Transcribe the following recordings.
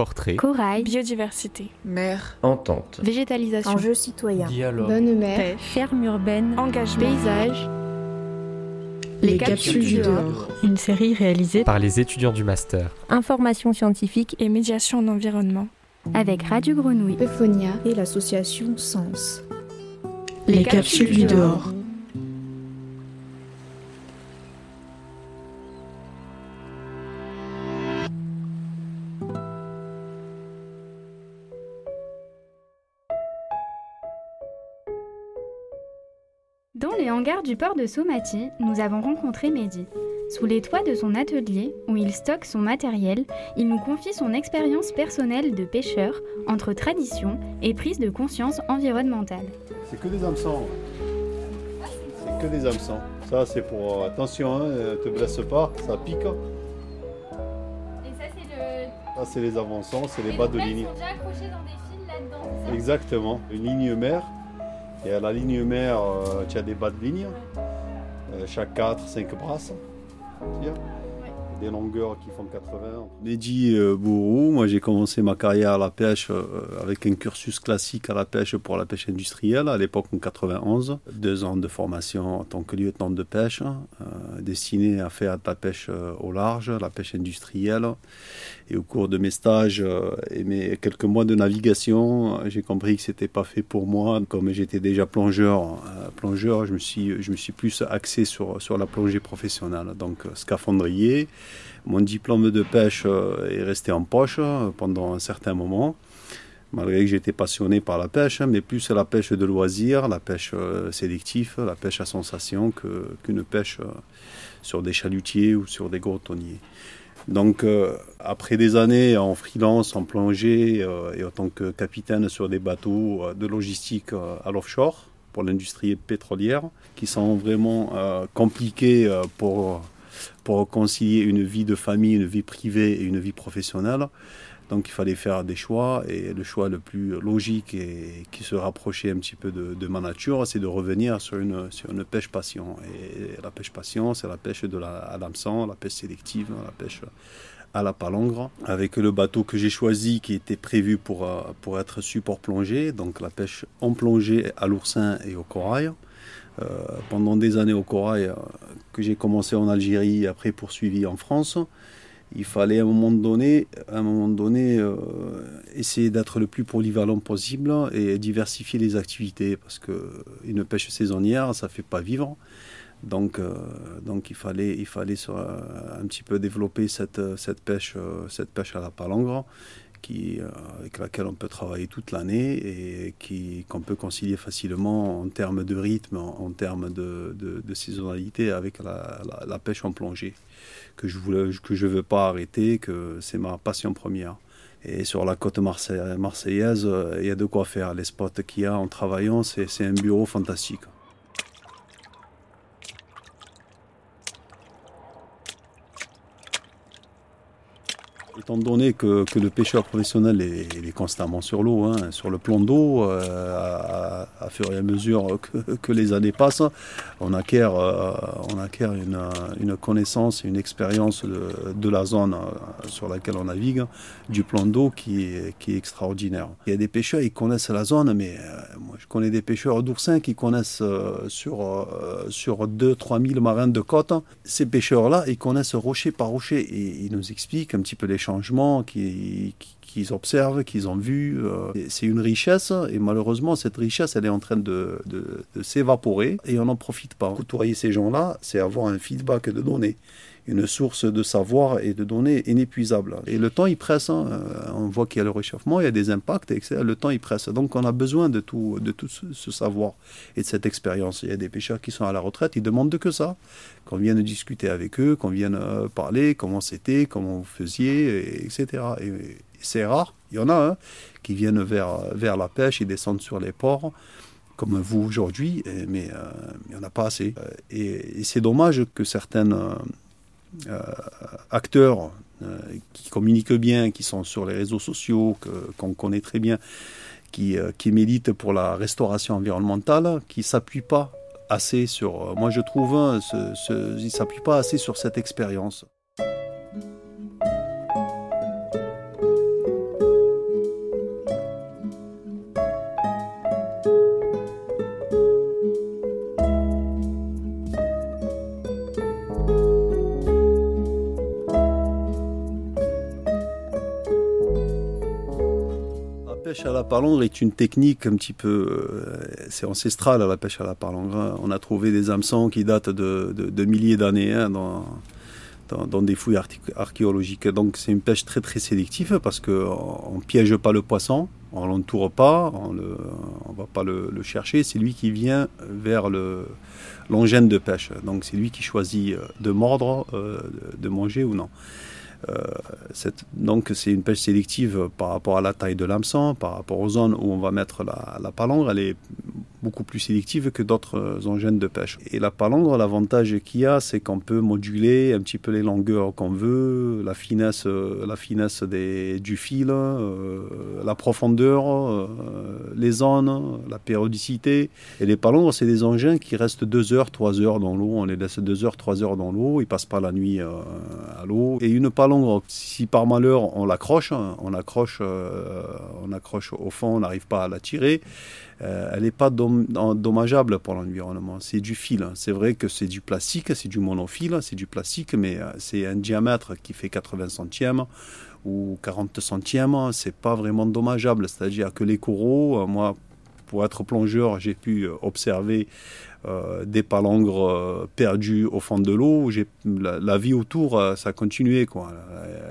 portrait, corail, biodiversité, mer, entente, végétalisation, enjeux citoyens, dialogue, bonne mer, ferme urbaine, engagement, paysage. Les, capsules, du dehors. Une série réalisée par les étudiants du master. Information scientifique. Et médiation en environnement. Avec Radio Grenouille, Euphonia et l'association Sens. Les, Les capsules, capsules, du dehors. dehors. Dans les hangars du port de Somati, nous avons rencontré Mehdi. Sous les toits de son atelier, où il stocke son matériel, il nous confie son expérience personnelle de pêcheur entre tradition et prise de conscience environnementale. C'est que des hameçons. C'est que des hameçons. Ça, c'est pour. Attention, hein, te blesse pas, ça pique. Et ça, c'est le. Ça, c'est les avançons, c'est les, les bas de ligne. Ils sont déjà accrochés dans des fils là-dedans. Exactement. Une ligne mère et à la ligne mère, euh, tu as des bas de ligne, euh, chaque 4-5 brasses. Des longueurs qui font 80. Mehdi euh, Bourou, moi j'ai commencé ma carrière à la pêche euh, avec un cursus classique à la pêche pour la pêche industrielle à l'époque en 91. Deux ans de formation en tant que lieutenant de pêche, euh, destiné à faire de la pêche au large, la pêche industrielle. Et au cours de mes stages et mes quelques mois de navigation, j'ai compris que c'était pas fait pour moi. Comme j'étais déjà plongeur, plongeur, je me suis, je me suis plus axé sur, sur la plongée professionnelle. Donc scaphandrier. Mon diplôme de pêche est resté en poche pendant un certain moment malgré que j'étais passionné par la pêche, mais plus la pêche de loisir, la pêche sélective, la pêche à sensation qu'une pêche sur des chalutiers ou sur des gros tonniers. Donc, euh, après des années en freelance, en plongée euh, et en tant que capitaine sur des bateaux euh, de logistique à l'offshore pour l'industrie pétrolière, qui sont vraiment compliqués pour, pour concilier une vie de famille, une vie privée et une vie professionnelle, donc il fallait faire des choix et le choix le plus logique et qui se rapprochait un petit peu de, ma nature, c'est de revenir sur une, pêche passion. Et la pêche passion, c'est la pêche de la, à l'hameçon, la pêche sélective, la pêche à la palangre, avec le bateau que j'ai choisi qui était prévu pour, pour être support plongée, donc la pêche en plongée à l'oursin et au corail. Euh, pendant des années au corail euh, que j'ai commencé en Algérie après poursuivi en France il fallait à un moment donné, à un moment donné euh, essayer d'être le plus polyvalent possible et diversifier les activités parce que une pêche saisonnière, ça fait pas vivre. Donc, euh, donc il fallait, il fallait un petit peu développer cette, cette, pêche, euh, cette pêche à la palangre qui, avec laquelle on peut travailler toute l'année et qui, qu'on peut concilier facilement en termes de rythme, en, termes de, saisonnalité avec la, pêche en plongée que je ne que je veux pas arrêter, que c'est ma passion première. Et sur la côte marseillaise, euh, il y a de quoi faire. Les spots qu'il y a en travaillant, c'est un bureau fantastique. Étant donné que, que, le pêcheur professionnel est, constamment sur l'eau, hein, sur le plan d'eau, euh, à, fur et à mesure que, les années passent, on acquiert, euh, on acquiert une, une, connaissance et une expérience de, la zone euh, sur laquelle on navigue, du plan d'eau qui qui est extraordinaire. Il y a des pêcheurs, ils connaissent la zone, mais moi je connais des pêcheurs d'oursins qui connaissent sur, sur 2-3 000 marins de côte. Ces pêcheurs-là, ils connaissent rocher par rocher et ils nous expliquent un petit peu les changements qu'ils observent, qu'ils ont vus. Euh, c'est une richesse et malheureusement cette richesse elle est en train de s'évaporer et on n'en profite pas. Côtoyer ces gens-là, c'est avoir un feedback de données une source de savoir et de données inépuisable. Et le temps, il presse. Hein. On voit qu'il y a le réchauffement, il y a des impacts, etc. Le temps, il presse. Donc, on a besoin de tout, de tout ce savoir et de cette expérience. Il y a des pêcheurs qui sont à la retraite, ils demandent que ça. Qu'on vienne discuter avec eux, qu'on vienne euh, parler, comment c'était, comment vous faisiez, etc. Et c'est rare. Il y en a hein, qui viennent vers, vers la pêche, ils descendent sur les ports comme vous aujourd'hui, mais euh, il n'y en a pas assez. Et, et c'est dommage que certaines euh, acteurs euh, qui communiquent bien, qui sont sur les réseaux sociaux, qu'on connaît très bien, qui, euh, qui militent pour la restauration environnementale, qui ne s'appuient pas assez sur, moi je trouve, hein, ce, ce, ils ne s'appuient pas assez sur cette expérience. À est une technique un petit peu, euh, c'est ancestral la pêche à la palangre. Hein. On a trouvé des hameçons qui datent de, milliers d'années hein, dans, des fouilles archéologiques. Donc c'est une pêche très très sélective parce qu'on ne piège pas le poisson, on l'entoure pas, on ne va pas le, chercher. C'est lui qui vient vers l'engin de pêche. Donc c'est lui qui choisit de mordre, euh, de manger ou non. Euh, donc c'est une pêche sélective par rapport à la taille de l'hameçon, par rapport aux zones où on va mettre la, la palangre. Elle est beaucoup plus sélective que d'autres engins de pêche. Et la palangre, l'avantage qu'il y a, c'est qu'on peut moduler un petit peu les longueurs qu'on veut, la finesse, la finesse du fil, euh, la profondeur, euh, les zones, la périodicité. Et les palangres, c'est des engins qui restent 2 heures, 3 heures dans l'eau. On les laisse 2 heures, 3 heures dans l'eau. Ils passent pas la nuit euh, à l'eau. Et une palangre, si par malheur on l'accroche, on accroche, on accroche au fond, on n'arrive pas à la tirer. Euh, elle n'est pas dommageable pour l'environnement. C'est du fil. C'est vrai que c'est du plastique, c'est du monofil, c'est du plastique, mais euh, c'est un diamètre qui fait 80 centièmes ou 40 centièmes. C'est pas vraiment dommageable. C'est-à-dire que les coraux, euh, moi, pour être plongeur, j'ai pu observer euh, des palangres euh, perdus au fond de l'eau. La, vie autour, euh, ça a continué. Quoi.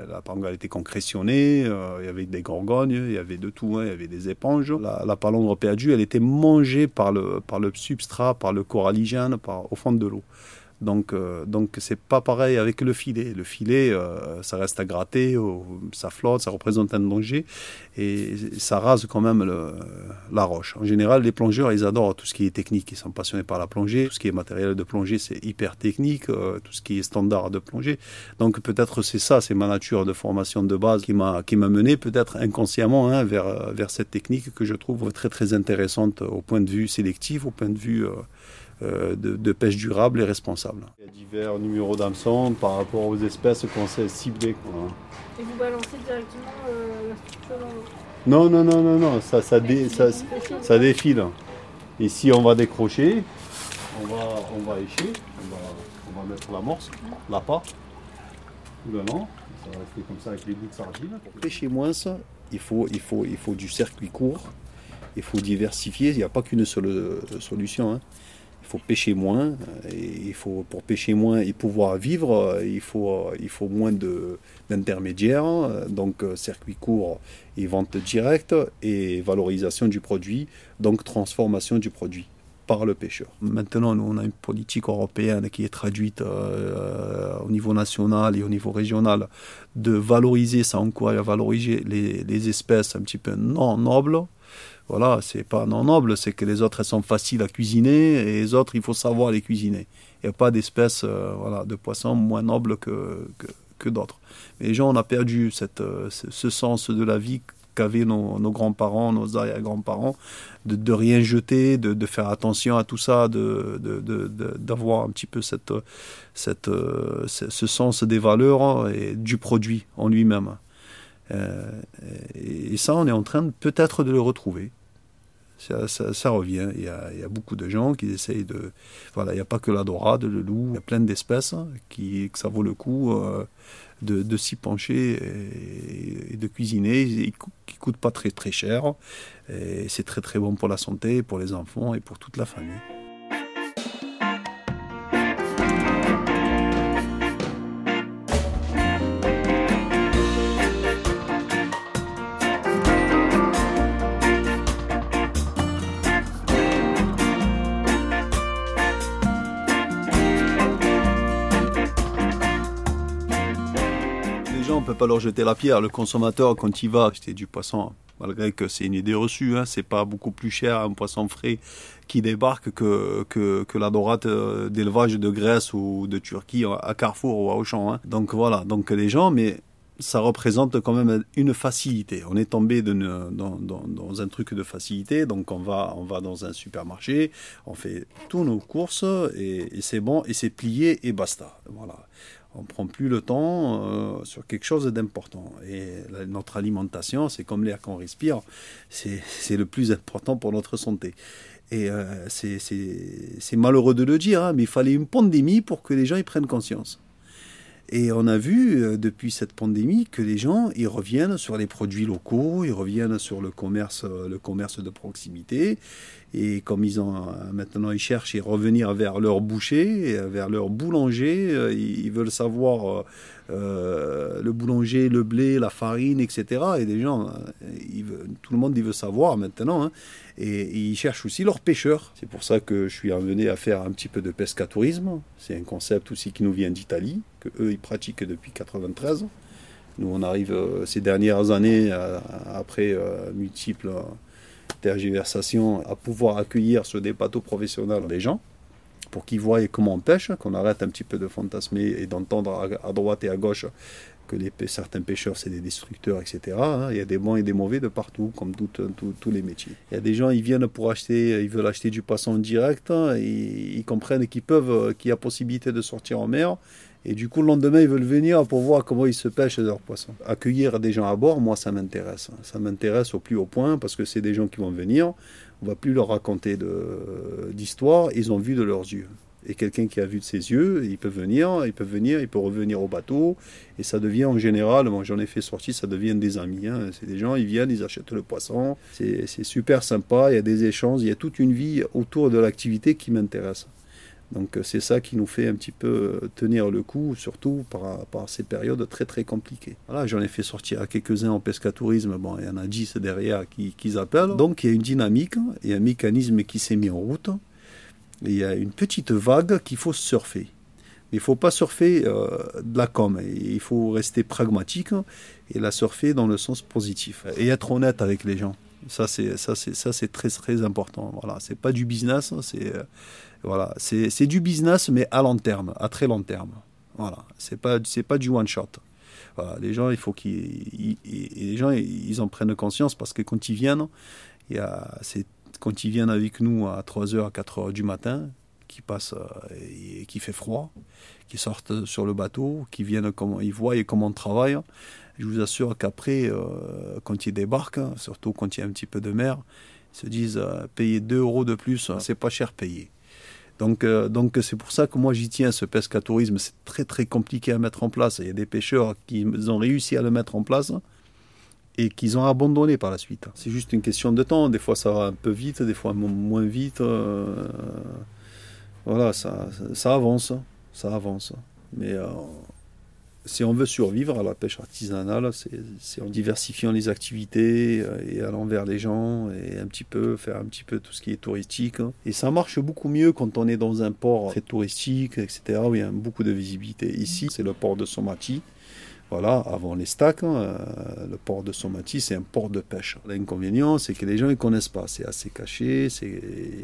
La, palangre a été concrétionnée, il y avait des gorgognes, il y avait de tout, hein, il y avait des éponges. La, palangre perdue, elle était mangée par le, par le substrat, par le coralligène, par, au fond de l'eau. Donc, euh, donc c'est pas pareil avec le filet. Le filet, euh, ça reste à gratter, ça flotte, ça représente un danger et ça rase quand même la roche. En général, les plongeurs, ils adorent tout ce qui est technique. Ils sont passionnés par la plongée. Tout ce qui est matériel de plongée, c'est hyper technique. Euh, tout ce qui est standard de plongée. Donc peut-être c'est ça, c'est ma nature de formation de base qui m'a qui m'a mené peut-être inconsciemment hein, vers vers cette technique que je trouve très très intéressante au point de vue sélectif, au point de vue euh, de, pêche durable et responsable. Il y a divers numéros d'hameçon par rapport aux espèces qu'on sait cibler. Et vous balancez directement euh, la structure Non, non, non, non, non, ça, ça, ça, défile. Ici, on va décrocher, on va, on va écher, on va, mettre l'amorce, l'appât, tout le long. Ça va rester comme ça avec les bouts de sardine. Pour pêcher moins, il faut, il, faut, il faut du circuit court, il faut diversifier, il n'y a pas qu'une seule euh, solution. Hein faut pêcher moins. Et il faut, pour pêcher moins et pouvoir vivre, il faut, il faut moins d'intermédiaires. Donc circuit court et vente directe et valorisation du produit, donc transformation du produit par le pêcheur. Maintenant, nous, on a une politique européenne qui est traduite euh, au niveau national et au niveau régional de valoriser, ça encourage à valoriser les espèces un petit peu non nobles, voilà, c'est pas non noble, c'est que les autres elles sont faciles à cuisiner et les autres il faut savoir les cuisiner. Il n'y a pas d'espèce euh, voilà, de poisson moins noble que, que, d'autres. Les gens, on a perdu cette, euh, ce sens de la vie qu'avaient nos, nos grands-parents, nos arrière-grands-parents, de, de, rien jeter, de, de, faire attention à tout ça, de, d'avoir un petit peu cette, cette, euh, ce sens des valeurs hein, et du produit en lui-même. et ça, on est en train peut-être de le retrouver ça, revient. Il y, a, beaucoup de gens qui essayent de. Voilà, il n'y a pas que la dorade, le loup, il y a plein d'espèces qui, que ça vaut le coup euh, de, s'y pencher et, de cuisiner, qui ne coûtent pas très très cher. Et c'est très très bon pour la santé, pour les enfants et pour toute la famille. Pas leur jeter la pierre. Le consommateur, quand il va acheter du poisson, malgré que c'est une idée reçue, hein, c'est pas beaucoup plus cher un poisson frais qui débarque que, que, la dorade euh, d'élevage de Grèce ou de Turquie à Carrefour ou à Auchan. Hein. Donc voilà, donc les gens, mais ça représente quand même une facilité. On est tombé dans, dans, un truc de facilité, donc on va, on va dans un supermarché, on fait tous nos courses et, et c'est bon, et c'est plié et basta. Voilà on ne prend plus le temps euh, sur quelque chose d'important. Et notre alimentation, c'est comme l'air qu'on respire, c'est le plus important pour notre santé. Et euh, c'est malheureux de le dire, hein, mais il fallait une pandémie pour que les gens y prennent conscience. Et on a vu euh, depuis cette pandémie que les gens ils reviennent sur les produits locaux, ils reviennent sur le commerce, le commerce de proximité. Et comme ils ont euh, maintenant ils cherchent à revenir vers leur boucher, vers leur boulanger, euh, ils veulent savoir euh, euh, le boulanger, le blé, la farine, etc. Et des gens, euh, tout le monde il veut savoir maintenant. hein. Et, ils cherchent aussi leurs pêcheurs. C'est pour ça que je suis amené à faire un petit peu de pescatourisme. C'est un concept aussi qui nous vient d'Italie, que eux ils pratiquent depuis 93. Nous on arrive euh, ces dernières années, euh, après euh, multiples tergiversations, à pouvoir accueillir sur des bateaux professionnels les gens pour qu'ils voient comment on pêche, qu'on arrête un petit peu de fantasmer et d'entendre à, droite et à gauche que les, certains pêcheurs c'est des destructeurs, etc. hein. Il y a des bons et des mauvais de partout, comme tout- tous les métiers. Il y a des gens, ils viennent pour acheter, ils veulent acheter du poisson direct, hein, ils comprennent qu'ils peuvent, euh, qu'il y a possibilité de sortir en mer, et du coup le lendemain ils veulent venir pour voir comment ils se pêchent leurs poissons. Accueillir des gens à bord, moi ça m'intéresse. Ça m'intéresse au plus haut point parce que c'est des gens qui vont venir, on va plus leur raconter d'histoire, ils ont vu de leurs yeux. Et quelqu'un qui a vu de ses yeux, il peut venir, il peut venir, il peut revenir au bateau, et ça devient en général, moi j'en ai fait sortir, ça devient des amis. hein. C'est des gens, ils viennent, ils achètent le poisson, c'est super sympa, il y a des échanges, il y a toute une vie autour de l'activité qui m'intéresse. Donc euh, c'est ça qui nous fait un petit peu euh, tenir le coup, surtout par, par ces périodes très très compliquées. Voilà, j'en ai fait sortir quelques-uns en pescatourisme, bon, il y en a 10 derrière qui, qui appellent. Donc il y a une dynamique, il y a un mécanisme qui s'est mis en route, il y a une petite vague qu'il faut surfer. Mais il ne faut pas surfer euh, de la com, il faut rester pragmatique et la surfer dans le sens positif. Et être honnête avec les gens. Ça, c'est, c'est, c'est très, très important. Voilà, c'est pas du business, c'est, euh, voilà, c'est, du business, mais à long terme, à très long terme. Voilà, c'est pas, c'est pas du one shot. Voilà, les gens, il faut qu'ils, ils- ils- les gens, ils en prennent conscience parce que quand ils viennent, il y a, c'est quand ils viennent avec nous à 3h, à 4h du matin, qui passent euh, et qui fait froid, qui sortent sur le bateau, qui viennent comment ils voient et comment on travaille. Je vous assure qu'après, euh, quand ils débarquent, surtout quand il y a un petit peu de mer, ils se disent euh, payer 2 euros de plus, c'est pas cher payé. Donc, euh, donc c'est pour ça que moi j'y tiens, ce pescatourisme, c'est très très compliqué à mettre en place. Il y a des pêcheurs qui ont réussi à le mettre en place et qu'ils ont abandonné par la suite. C'est juste une question de temps, des fois ça va un peu vite, des fois mo- moins vite. euh, voilà, ça, ça avance, ça avance. Mais euh, si on veut survivre à la pêche artisanale, c'est en diversifiant les activités euh, et allant vers les gens et un petit peu faire un petit peu tout ce qui est touristique. hein. Et ça marche beaucoup mieux quand on est dans un port très touristique, etc. où il y a beaucoup de visibilité. Ici, c'est le port de Somati. Voilà, avant les stacks, hein, euh, le port de Somati, c'est un port de pêche. L'inconvénient, c'est que les gens ne connaissent pas. C'est assez caché, c'est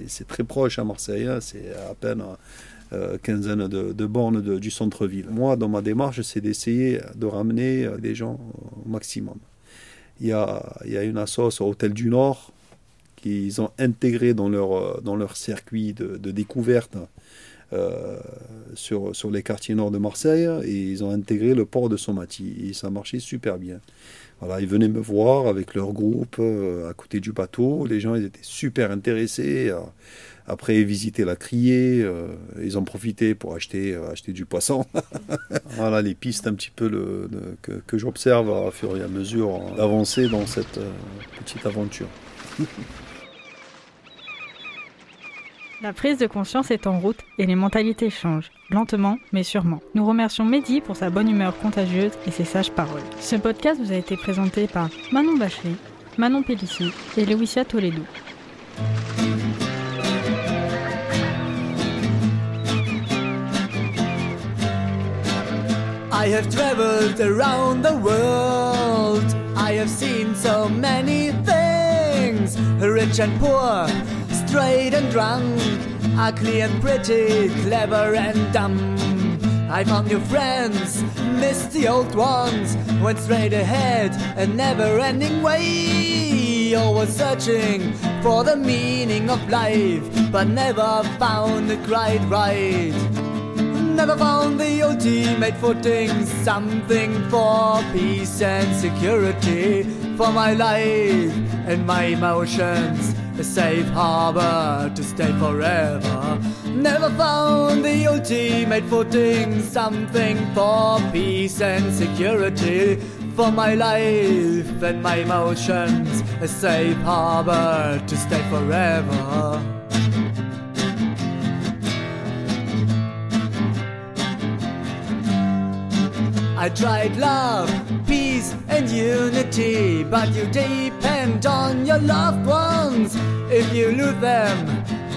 c'est très proche à Marseille, hein, c'est à peine euh, quinzaine de, bornes du centre-ville. Moi, dans ma démarche, c'est d'essayer de ramener euh, les gens au maximum. Il y a, il y a une assoce au Hôtel du Nord qu'ils ont intégré dans leur, euh, dans leur circuit de, découverte sur, sur les quartiers nord de Marseille et ils ont intégré le port de Somati et ça marchait super bien. Voilà, ils venaient me voir avec leur groupe euh, à côté du bateau. Les gens étaient super intéressés. après visiter la criée, euh, ils ont profité pour acheter, euh, acheter du poisson. voilà les pistes un petit peu que, que j'observe à fur et à mesure euh, d'avancer dans cette petite aventure. La prise de conscience est en route et les mentalités changent, lentement mais sûrement. Nous remercions Mehdi pour sa bonne humeur contagieuse et ses sages paroles. Ce podcast vous a été présenté par Manon Bachelet, Manon Pellissier et Louisia Toledo. I have traveled around the world. I have seen so many things rich and poor, straight and drunk, ugly and pretty, clever and dumb. I found new friends, missed the old ones, went straight ahead, a never ending way. Always searching for the meaning of life, but never found it right right. Never found the ultimate footing, something for peace and security, for my life and my emotions, a safe harbor to stay forever. Never found the ultimate footing, something for peace and security. For my life and my emotions, a safe harbor to stay forever. I tried love, peace, and unity, but you depend on your loved ones. If you lose them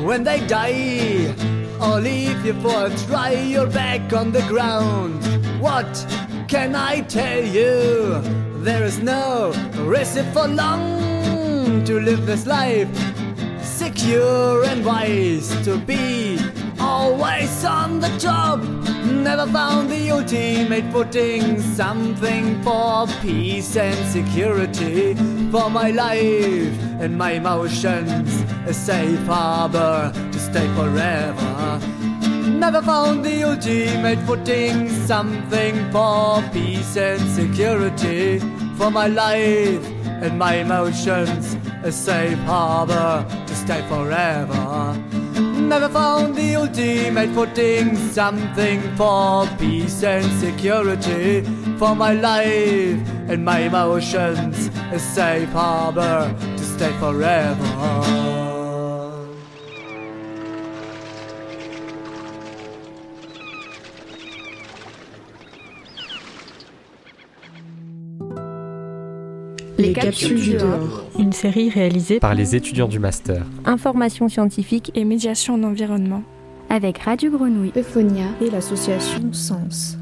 when they die, or leave you for a try, you're back on the ground. What can I tell you? There is no recipe for long to live this life, secure and wise to be always on the job. Never found the ultimate footing, something for peace and security. For my life and my emotions, a safe harbor to stay forever. Never found the ultimate footing, something for peace and security. For my life and my emotions, a safe harbor to stay forever. Never found the ultimate footing, something for peace and security. For my life and my emotions, a safe harbor to stay forever. Les capsules du dehors. Une série réalisée par les étudiants du master. Information scientifique et médiation en environnement. Avec Radio Grenouille, Euphonia et l'association Sens.